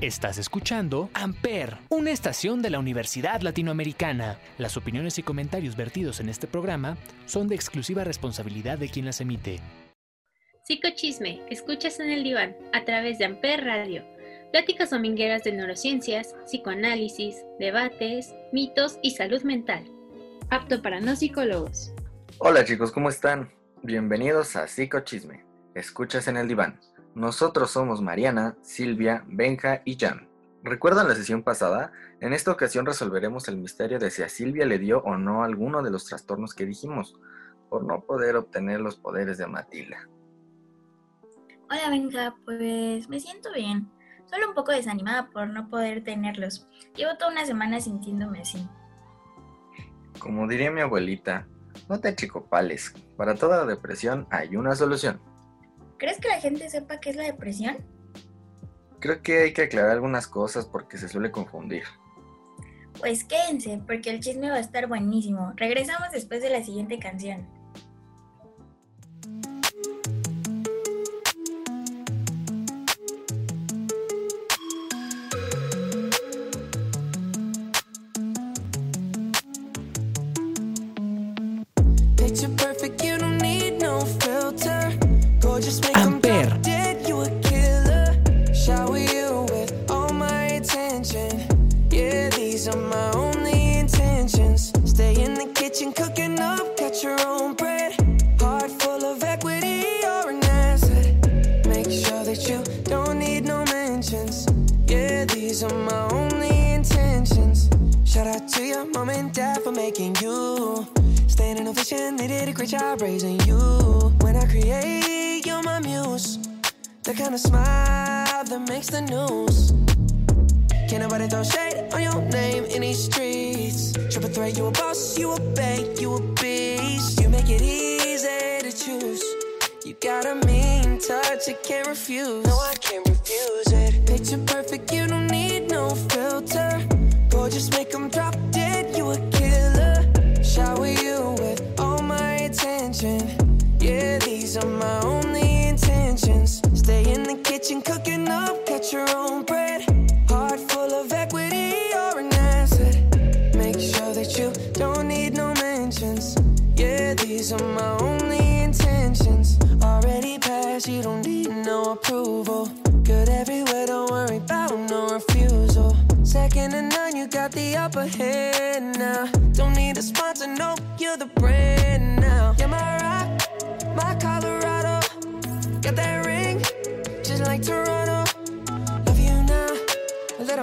Estás escuchando Amper, una estación de la Universidad Latinoamericana. Las opiniones y comentarios vertidos en este programa son de exclusiva responsabilidad de quien las emite. Psicochisme, escuchas en el diván, a través de Amper Radio. Pláticas domingueras de neurociencias, psicoanálisis, debates, mitos y salud mental. Apto para no psicólogos. Hola chicos, ¿cómo están? Bienvenidos a Psicochisme. Escuchas en el diván nosotros somos Mariana, Silvia, Benja y Jan. ¿Recuerdan la sesión pasada? En esta ocasión resolveremos el misterio de si a Silvia le dio o no alguno de los trastornos que dijimos, por no poder obtener los poderes de Matilda. Hola Benja, pues me siento bien, solo un poco desanimada por no poder tenerlos. Llevo toda una semana sintiéndome así. Como diría mi abuelita, no te achicopales, para toda depresión hay una solución. ¿Crees que la gente sepa qué es la depresión? Creo que hay que aclarar algunas cosas porque se suele confundir. Pues quédense, porque el chisme va a estar buenísimo. Regresamos después de la siguiente canción.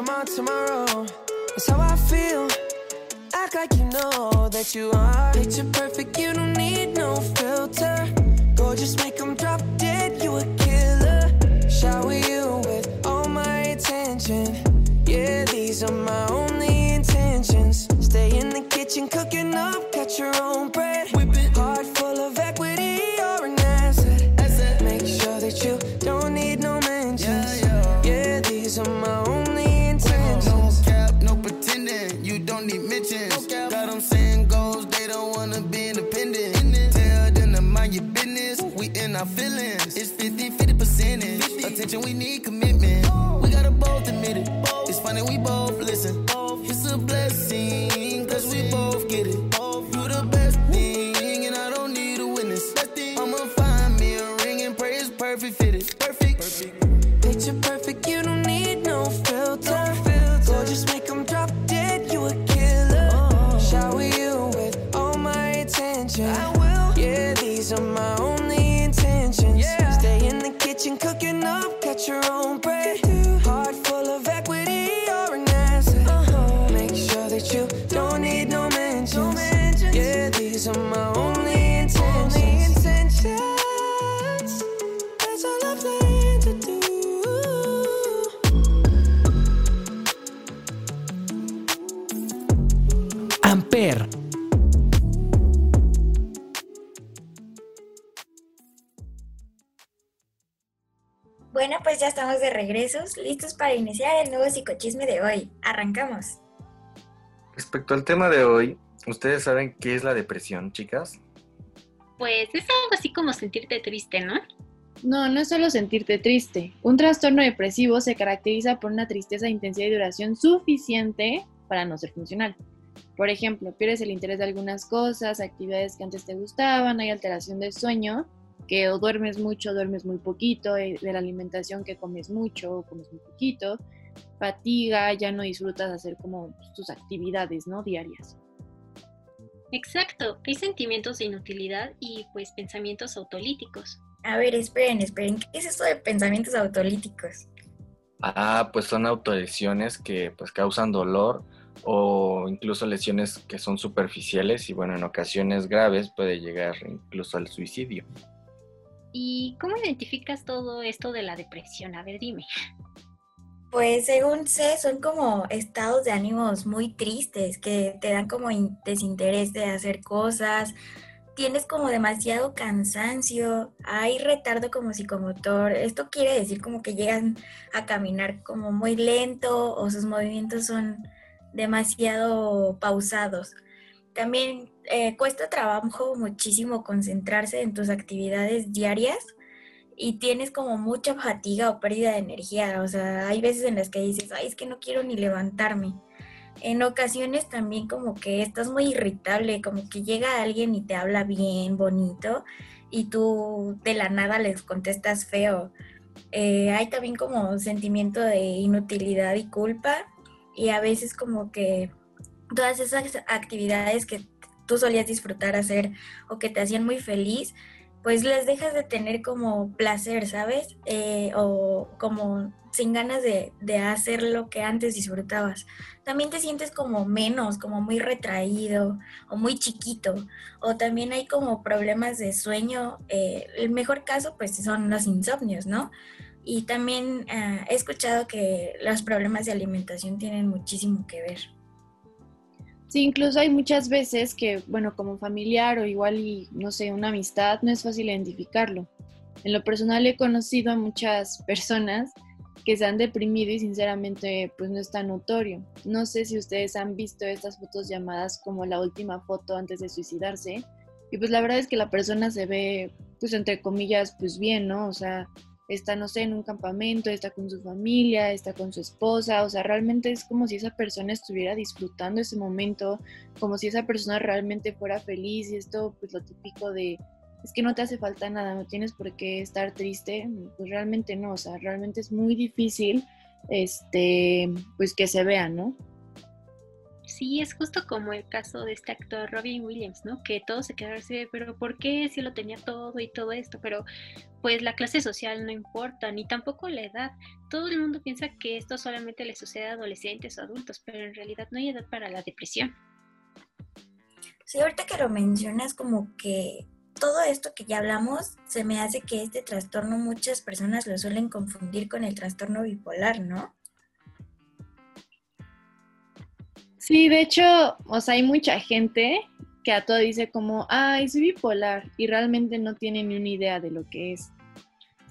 On tomorrow. That's how I feel. Act like you know that you are. Picture perfect, you don't need no filter. Gorgeous, make them drop dead, you a killer. Shower you with all my attention. Yeah, these are my only intentions. Stay in the kitchen, cooking up, catch your own bread. Attention, we need commitment. We gotta both admit it. It's funny, we both listen. It's a blessing, cause we both get it. Bueno, pues ya estamos de regresos, listos para iniciar el nuevo psicochisme de hoy. Arrancamos. Respecto al tema de hoy, ¿ustedes saben qué es la depresión, chicas? Pues es algo así como sentirte triste, ¿no? No, no es solo sentirte triste. Un trastorno depresivo se caracteriza por una tristeza de intensidad y duración suficiente para no ser funcional. Por ejemplo, pierdes el interés de algunas cosas, actividades que antes te gustaban, hay alteración del sueño, que o duermes mucho, duermes muy poquito, eh, de la alimentación que comes mucho o comes muy poquito, fatiga, ya no disfrutas hacer como tus actividades, ¿no? Diarias. Exacto, hay sentimientos de inutilidad y pues pensamientos autolíticos. A ver, esperen, esperen, ¿qué es esto de pensamientos autolíticos? Ah, pues son autolesiones que pues causan dolor o incluso lesiones que son superficiales y bueno, en ocasiones graves puede llegar incluso al suicidio. ¿Y cómo identificas todo esto de la depresión? A ver, dime. Pues según sé, son como estados de ánimos muy tristes que te dan como desinterés de hacer cosas, tienes como demasiado cansancio, hay retardo como psicomotor. Esto quiere decir como que llegan a caminar como muy lento o sus movimientos son demasiado pausados. También eh, cuesta trabajo muchísimo concentrarse en tus actividades diarias y tienes como mucha fatiga o pérdida de energía. O sea, hay veces en las que dices, ay, es que no quiero ni levantarme. En ocasiones también como que estás muy irritable, como que llega alguien y te habla bien, bonito, y tú de la nada les contestas feo. Eh, hay también como sentimiento de inutilidad y culpa, y a veces como que todas esas actividades que tú solías disfrutar hacer o que te hacían muy feliz, pues les dejas de tener como placer, ¿sabes? Eh, o como sin ganas de, de, hacer lo que antes disfrutabas. También te sientes como menos, como muy retraído o muy chiquito. O también hay como problemas de sueño. Eh, el mejor caso pues son los insomnios, ¿no? Y también eh, he escuchado que los problemas de alimentación tienen muchísimo que ver. Sí, incluso hay muchas veces que, bueno, como familiar o igual y, no sé, una amistad, no es fácil identificarlo. En lo personal he conocido a muchas personas que se han deprimido y sinceramente pues no es tan notorio. No sé si ustedes han visto estas fotos llamadas como la última foto antes de suicidarse. Y pues la verdad es que la persona se ve pues entre comillas pues bien, ¿no? O sea, está, no sé, en un campamento, está con su familia, está con su esposa, o sea, realmente es como si esa persona estuviera disfrutando ese momento, como si esa persona realmente fuera feliz y esto, pues lo típico de, es que no te hace falta nada, no tienes por qué estar triste, pues realmente no, o sea, realmente es muy difícil, este, pues que se vea, ¿no? Sí, es justo como el caso de este actor Robin Williams, ¿no? Que todo se quedó así, pero ¿por qué si lo tenía todo y todo esto? Pero pues la clase social no importa, ni tampoco la edad. Todo el mundo piensa que esto solamente le sucede a adolescentes o adultos, pero en realidad no hay edad para la depresión. Sí, ahorita que lo mencionas como que todo esto que ya hablamos, se me hace que este trastorno muchas personas lo suelen confundir con el trastorno bipolar, ¿no? Sí, de hecho, o sea, hay mucha gente que a todo dice como, ay, soy bipolar, y realmente no tiene ni una idea de lo que es.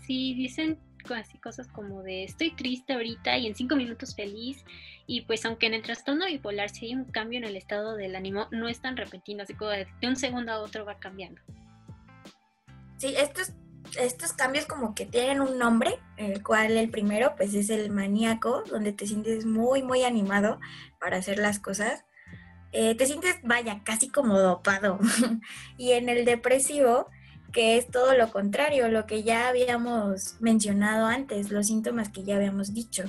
Sí, dicen así cosas como de estoy triste ahorita y en cinco minutos feliz y pues aunque en el trastorno bipolar si hay un cambio en el estado del ánimo no es tan repentino así como de, un segundo a otro va cambiando sí estos estos cambios como que tienen un nombre el cual el primero pues es el maníaco donde te sientes muy muy animado para hacer las cosas, eh, te sientes, vaya, casi como dopado. y en el depresivo, que es todo lo contrario, lo que ya habíamos mencionado antes, los síntomas que ya habíamos dicho.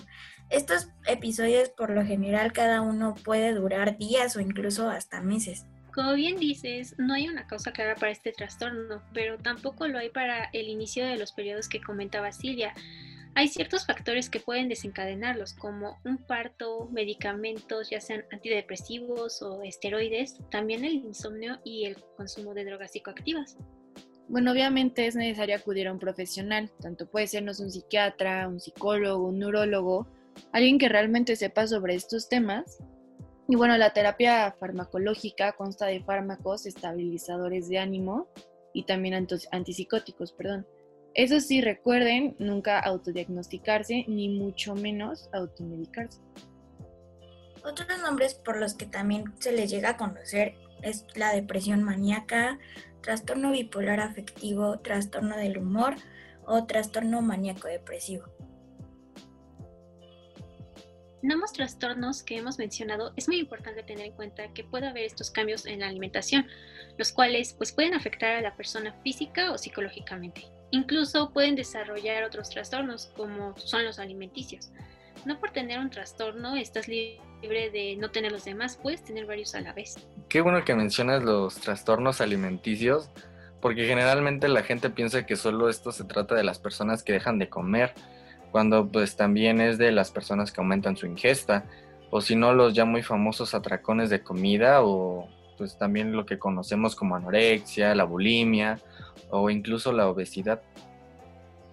Estos episodios por lo general cada uno puede durar días o incluso hasta meses. Como bien dices, no hay una causa clara para este trastorno, pero tampoco lo hay para el inicio de los periodos que comentaba Silvia. Hay ciertos factores que pueden desencadenarlos, como un parto, medicamentos, ya sean antidepresivos o esteroides, también el insomnio y el consumo de drogas psicoactivas. Bueno, obviamente es necesario acudir a un profesional, tanto puede sernos un psiquiatra, un psicólogo, un neurólogo, alguien que realmente sepa sobre estos temas. Y bueno, la terapia farmacológica consta de fármacos estabilizadores de ánimo y también antipsicóticos, perdón. Eso sí, recuerden nunca autodiagnosticarse ni mucho menos automedicarse. Otros nombres por los que también se les llega a conocer es la depresión maníaca, trastorno bipolar afectivo, trastorno del humor o trastorno maníaco depresivo. En ambos trastornos que hemos mencionado es muy importante tener en cuenta que puede haber estos cambios en la alimentación, los cuales pues, pueden afectar a la persona física o psicológicamente. Incluso pueden desarrollar otros trastornos como son los alimenticios. No por tener un trastorno estás libre de no tener los demás, puedes tener varios a la vez. Qué bueno que mencionas los trastornos alimenticios, porque generalmente la gente piensa que solo esto se trata de las personas que dejan de comer, cuando pues también es de las personas que aumentan su ingesta, o si no los ya muy famosos atracones de comida, o pues también lo que conocemos como anorexia, la bulimia, o incluso la obesidad.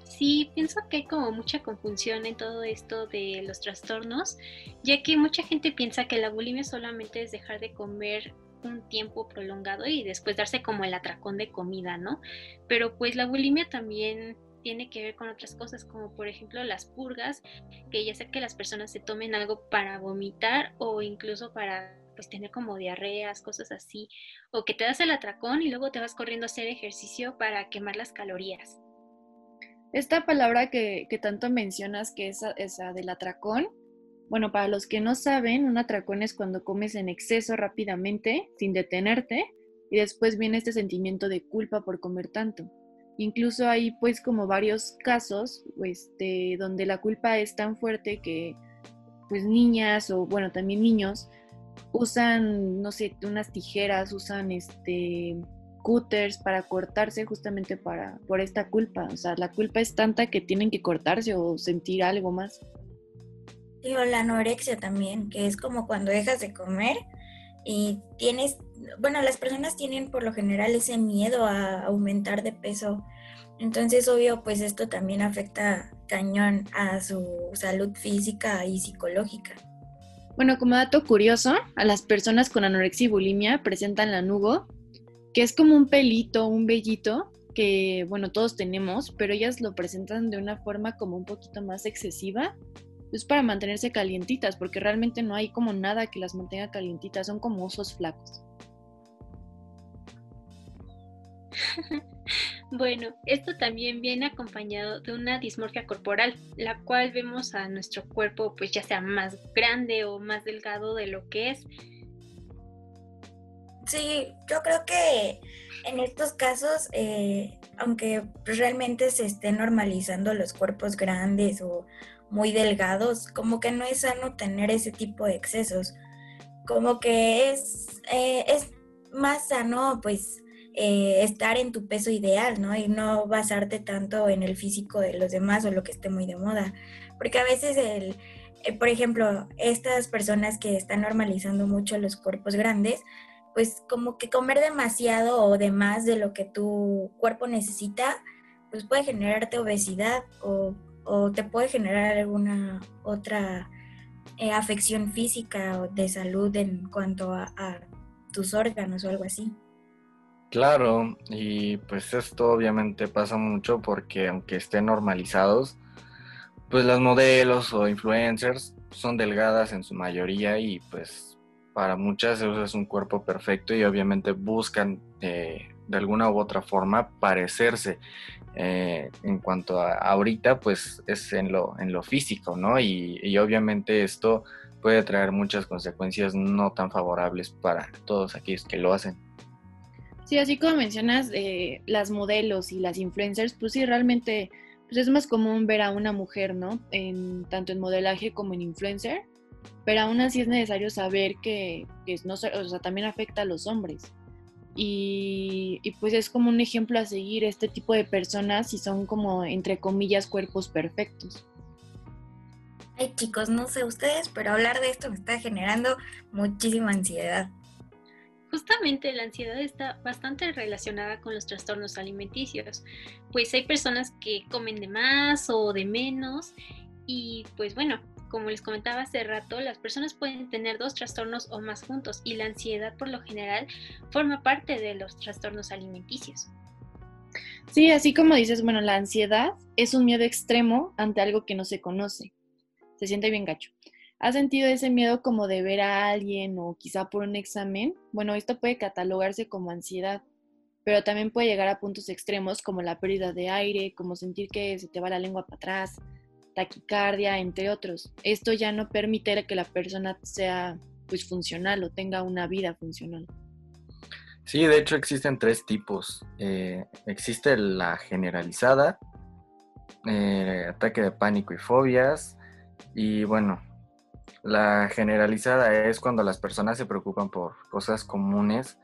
Sí, pienso que hay como mucha confusión en todo esto de los trastornos, ya que mucha gente piensa que la bulimia solamente es dejar de comer un tiempo prolongado y después darse como el atracón de comida, ¿no? Pero pues la bulimia también tiene que ver con otras cosas, como por ejemplo las purgas, que ya sé que las personas se tomen algo para vomitar o incluso para pues tener como diarreas, cosas así, o que te das el atracón y luego te vas corriendo a hacer ejercicio para quemar las calorías. Esta palabra que, tanto mencionas, que es esa del atracón, bueno, para los que no saben, un atracón es cuando comes en exceso rápidamente, sin detenerte, y después viene este sentimiento de culpa por comer tanto. Incluso hay pues como varios casos este, donde la culpa es tan fuerte que pues niñas o bueno también niños usan, no sé, unas tijeras, usan este cutters para cortarse justamente para, por esta culpa. O sea, la culpa es tanta que tienen que cortarse o sentir algo más. Sí, o la anorexia también, que es como cuando dejas de comer y tienes, bueno, las personas tienen por lo general ese miedo a aumentar de peso. Entonces, obvio, pues esto también afecta cañón a su salud física y psicológica. Bueno, como dato curioso, a las personas con anorexia y bulimia presentan la nugo, que es como un pelito, un vellito, que, bueno, todos tenemos, pero ellas lo presentan de una forma como un poquito más excesiva es para mantenerse calientitas, porque realmente no hay como nada que las mantenga calientitas, son como osos flacos. Bueno, esto también viene acompañado de una dismorfia corporal, la cual vemos a nuestro cuerpo pues ya sea más grande o más delgado de lo que es. Sí, yo creo que en estos casos, eh, aunque realmente se estén normalizando los cuerpos grandes o, muy delgados, como que no es sano tener ese tipo de excesos. Como que es, eh, es más sano, pues, eh, estar en tu peso ideal, ¿no? Y no basarte tanto en el físico de los demás o lo que esté muy de moda. Porque a veces, el, eh, por ejemplo, estas personas que están normalizando mucho los cuerpos grandes, pues como que comer demasiado o de más de lo que tu cuerpo necesita, pues puede generarte obesidad o o te puede generar alguna otra eh, afección física o de salud en cuanto a, tus órganos o algo así. Claro, y pues esto obviamente pasa mucho porque aunque estén normalizados, pues las modelos o influencers son delgadas en su mayoría y pues para muchas es un cuerpo perfecto y obviamente buscan eh, de alguna u otra forma parecerse. Eh, en cuanto a ahorita, pues es en lo, en lo físico, ¿no? Y, obviamente esto puede traer muchas consecuencias no tan favorables para todos aquellos que lo hacen. Sí, así como mencionas eh, las modelos y las influencers, pues sí, realmente pues es más común ver a una mujer, ¿no? En, tanto en modelaje como en influencer, pero aún así es necesario saber que, que no, o sea, también afecta a los hombres. Y, pues es como un ejemplo a seguir este tipo de personas y son como, entre comillas, cuerpos perfectos. Ay chicos, no sé ustedes, pero hablar de esto me está generando muchísima ansiedad. Justamente la ansiedad está bastante relacionada con los trastornos alimenticios, pues hay personas que comen de más o de menos y pues bueno, como les comentaba hace rato, las personas pueden tener dos trastornos o más juntos y la ansiedad por lo general forma parte de los trastornos alimenticios. Sí, así como dices, bueno, la ansiedad es un miedo extremo ante algo que no se conoce. Se siente bien gacho. ¿Has sentido ese miedo como de ver a alguien o quizá por un examen? Bueno, esto puede catalogarse como ansiedad. pero también puede llegar a puntos extremos como la pérdida de aire, como sentir que se te va la lengua para atrás, taquicardia, entre otros. Esto ya no permite que la persona sea pues funcional o tenga una vida funcional. Sí, de hecho existen tres tipos. Eh, existe la generalizada, eh, ataque de pánico y fobias. Y bueno, la generalizada es cuando las personas se preocupan por cosas comunes,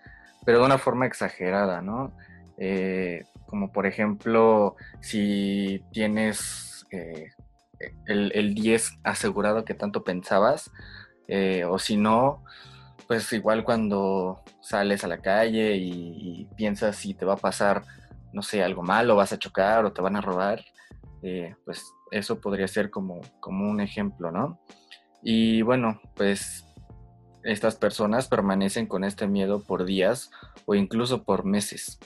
pero de una forma exagerada, ¿no? Eh, como por ejemplo, si tienes el, el, 10 asegurado que tanto pensabas, o si no, pues igual cuando sales a la calle y, piensas si te va a pasar, no sé, algo malo, vas a chocar o te van a robar, eh, pues eso podría ser como, como un ejemplo, ¿no? Y bueno, pues estas personas permanecen con este miedo por días o incluso por meses.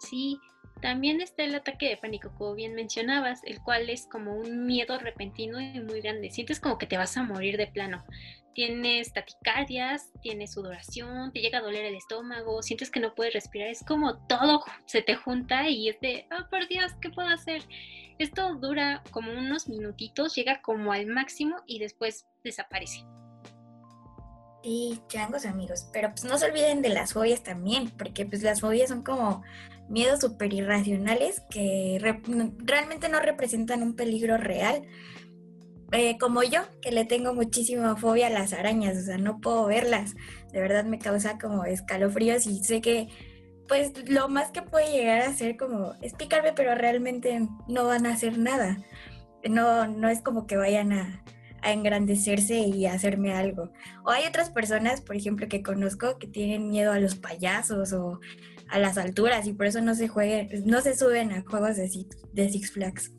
Sí, también está el ataque de pánico, como bien mencionabas, el cual es como un miedo repentino y muy grande. Sientes como que te vas a morir de plano tienes taticardias, tienes sudoración, te llega a doler el estómago, sientes que no puedes respirar, es como todo se te junta y es de, oh por Dios, ¿qué puedo hacer? Esto dura como unos minutitos, llega como al máximo y después desaparece. Sí, changos amigos, pero pues no se olviden de las fobias también, porque pues las fobias son como miedos súper irracionales que realmente no representan un peligro real, eh, como yo, que le tengo muchísima fobia a las arañas, o sea, no puedo verlas. De verdad me causa como escalofríos y sé que pues lo más que puede llegar a hacer como es picarme, pero realmente no van a hacer nada. No, no es como que vayan a, a engrandecerse y hacerme algo. O hay otras personas, por ejemplo, que conozco que tienen miedo a los payasos o a las alturas y por eso no se jueguen, no se suben a juegos de, de Six Flags.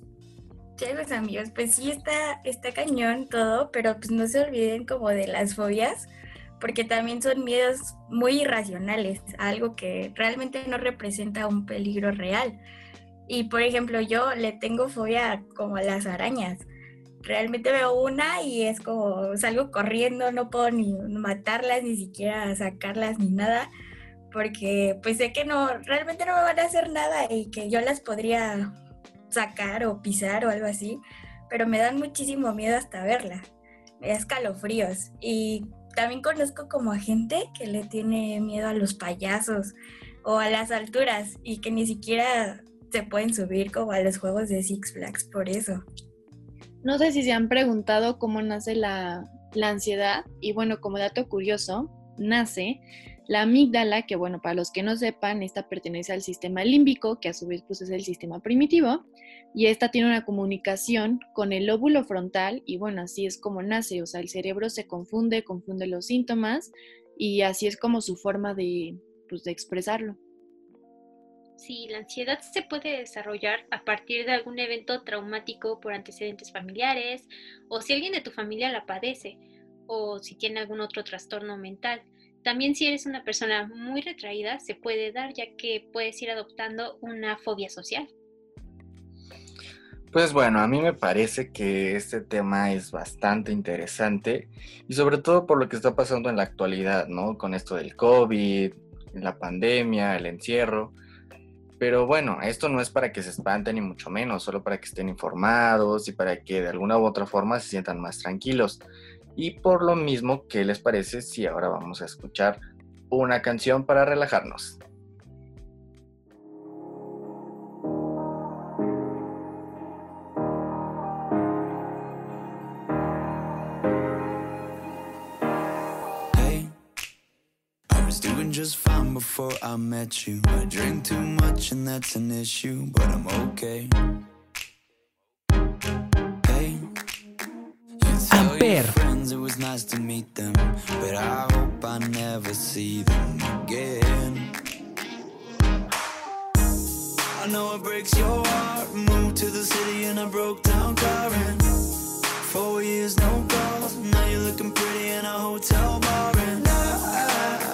Chéveres amigos, pues sí está, está cañón todo, pero pues no se olviden como de las fobias, porque también son miedos muy irracionales, algo que realmente no representa un peligro real. Y por ejemplo, yo le tengo fobia como a las arañas. Realmente veo una y es como salgo corriendo, no puedo ni matarlas, ni siquiera sacarlas, ni nada, porque pues sé que no, realmente no me van a hacer nada y que yo las podría sacar o pisar o algo así, pero me dan muchísimo miedo hasta verla. Me da escalofríos. Y también conozco como a gente que le tiene miedo a los payasos o a las alturas y que ni siquiera se pueden subir como a los juegos de Six Flags por eso. No sé si se han preguntado cómo nace la, ansiedad y bueno, como dato curioso, nace la amígdala, que bueno, para los que no sepan, esta pertenece al sistema límbico, que a su vez pues, es el sistema primitivo, y esta tiene una comunicación con el lóbulo frontal, y bueno, así es como nace, o sea, el cerebro se confunde, confunde los síntomas, y así es como su forma de, pues, de expresarlo. Sí, la ansiedad se puede desarrollar a partir de algún evento traumático por antecedentes familiares, o si alguien de tu familia la padece, o si tiene algún otro trastorno mental. También si eres una persona muy retraída, se puede dar ya que puedes ir adoptando una fobia social. Pues bueno, a mí me parece que este tema es bastante interesante y sobre todo por lo que está pasando en la actualidad, ¿no? Con esto del COVID, la pandemia, el encierro. Pero bueno, esto no es para que se espanten ni mucho menos, solo para que estén informados y para que de alguna u otra forma se sientan más tranquilos. Y por lo mismo, ¿qué les parece si ahora vamos a escuchar una canción para relajarnos? just fine before I met you. I drink too much and that's an issue, but I'm okay. Amper. It was nice to meet them, but I hope I never see them again. I know it breaks your heart. Moved to the city in a broke down car and four years no calls. Now you're looking pretty in a hotel bar and I,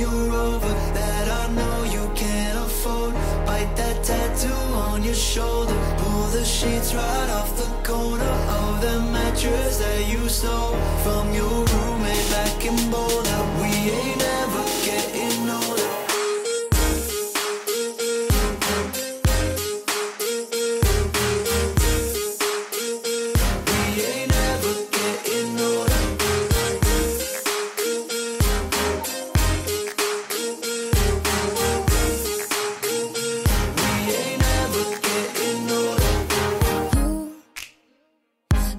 you're over That I know you can't afford. Bite that tattoo on your shoulder. Pull the sheets right off the corner Of the mattress that you stole From your roommate back in Boulder.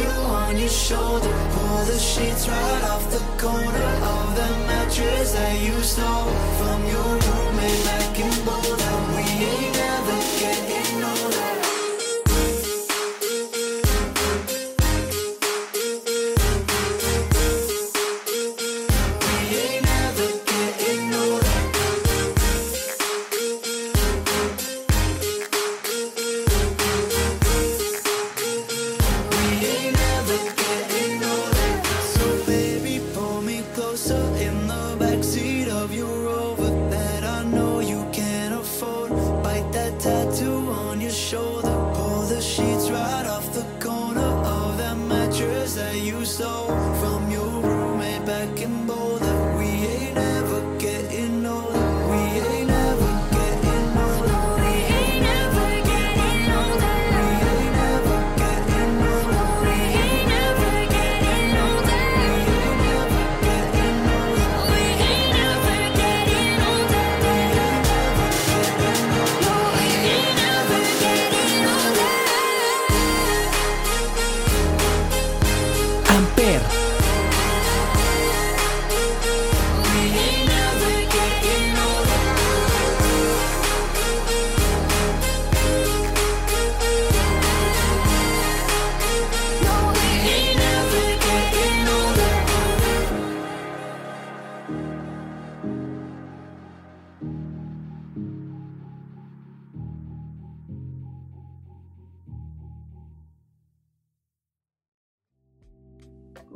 Tattoo on your shoulder. Pull the sheets right off the corner of the mattress that you stole from your roommate back in so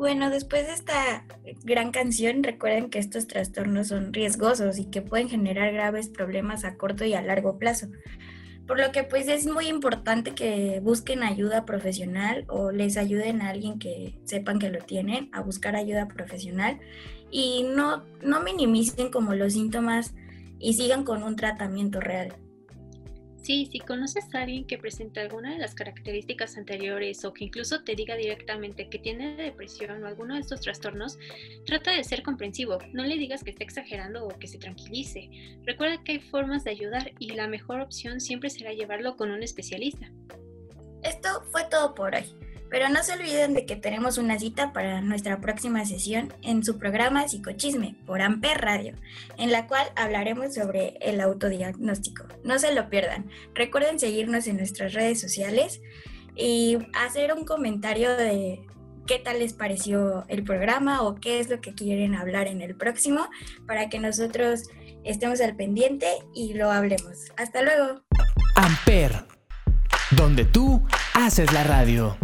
Bueno, después de esta gran canción, recuerden que estos trastornos son riesgosos y que pueden generar graves problemas a corto y a largo plazo. Por lo que pues es muy importante que busquen ayuda profesional o les ayuden a alguien que sepan que lo tienen a buscar ayuda profesional y no, no minimicen como los síntomas y sigan con un tratamiento real. Sí, si conoces a alguien que presenta alguna de las características anteriores o que incluso te diga directamente que tiene depresión o alguno de estos trastornos, trata de ser comprensivo. No le digas que esté exagerando o que se tranquilice. Recuerda que hay formas de ayudar y la mejor opción siempre será llevarlo con un especialista. Esto fue todo por hoy, pero no se olviden de que tenemos una cita para nuestra próxima sesión en su programa Psicochisme por Amper Radio, en la cual hablaremos sobre el autodiagnóstico. No se lo pierdan. Recuerden seguirnos en nuestras redes sociales y hacer un comentario de qué tal les pareció el programa o qué es lo que quieren hablar en el próximo para que nosotros estemos al pendiente y lo hablemos. Hasta luego. Amper, donde tú haces la radio.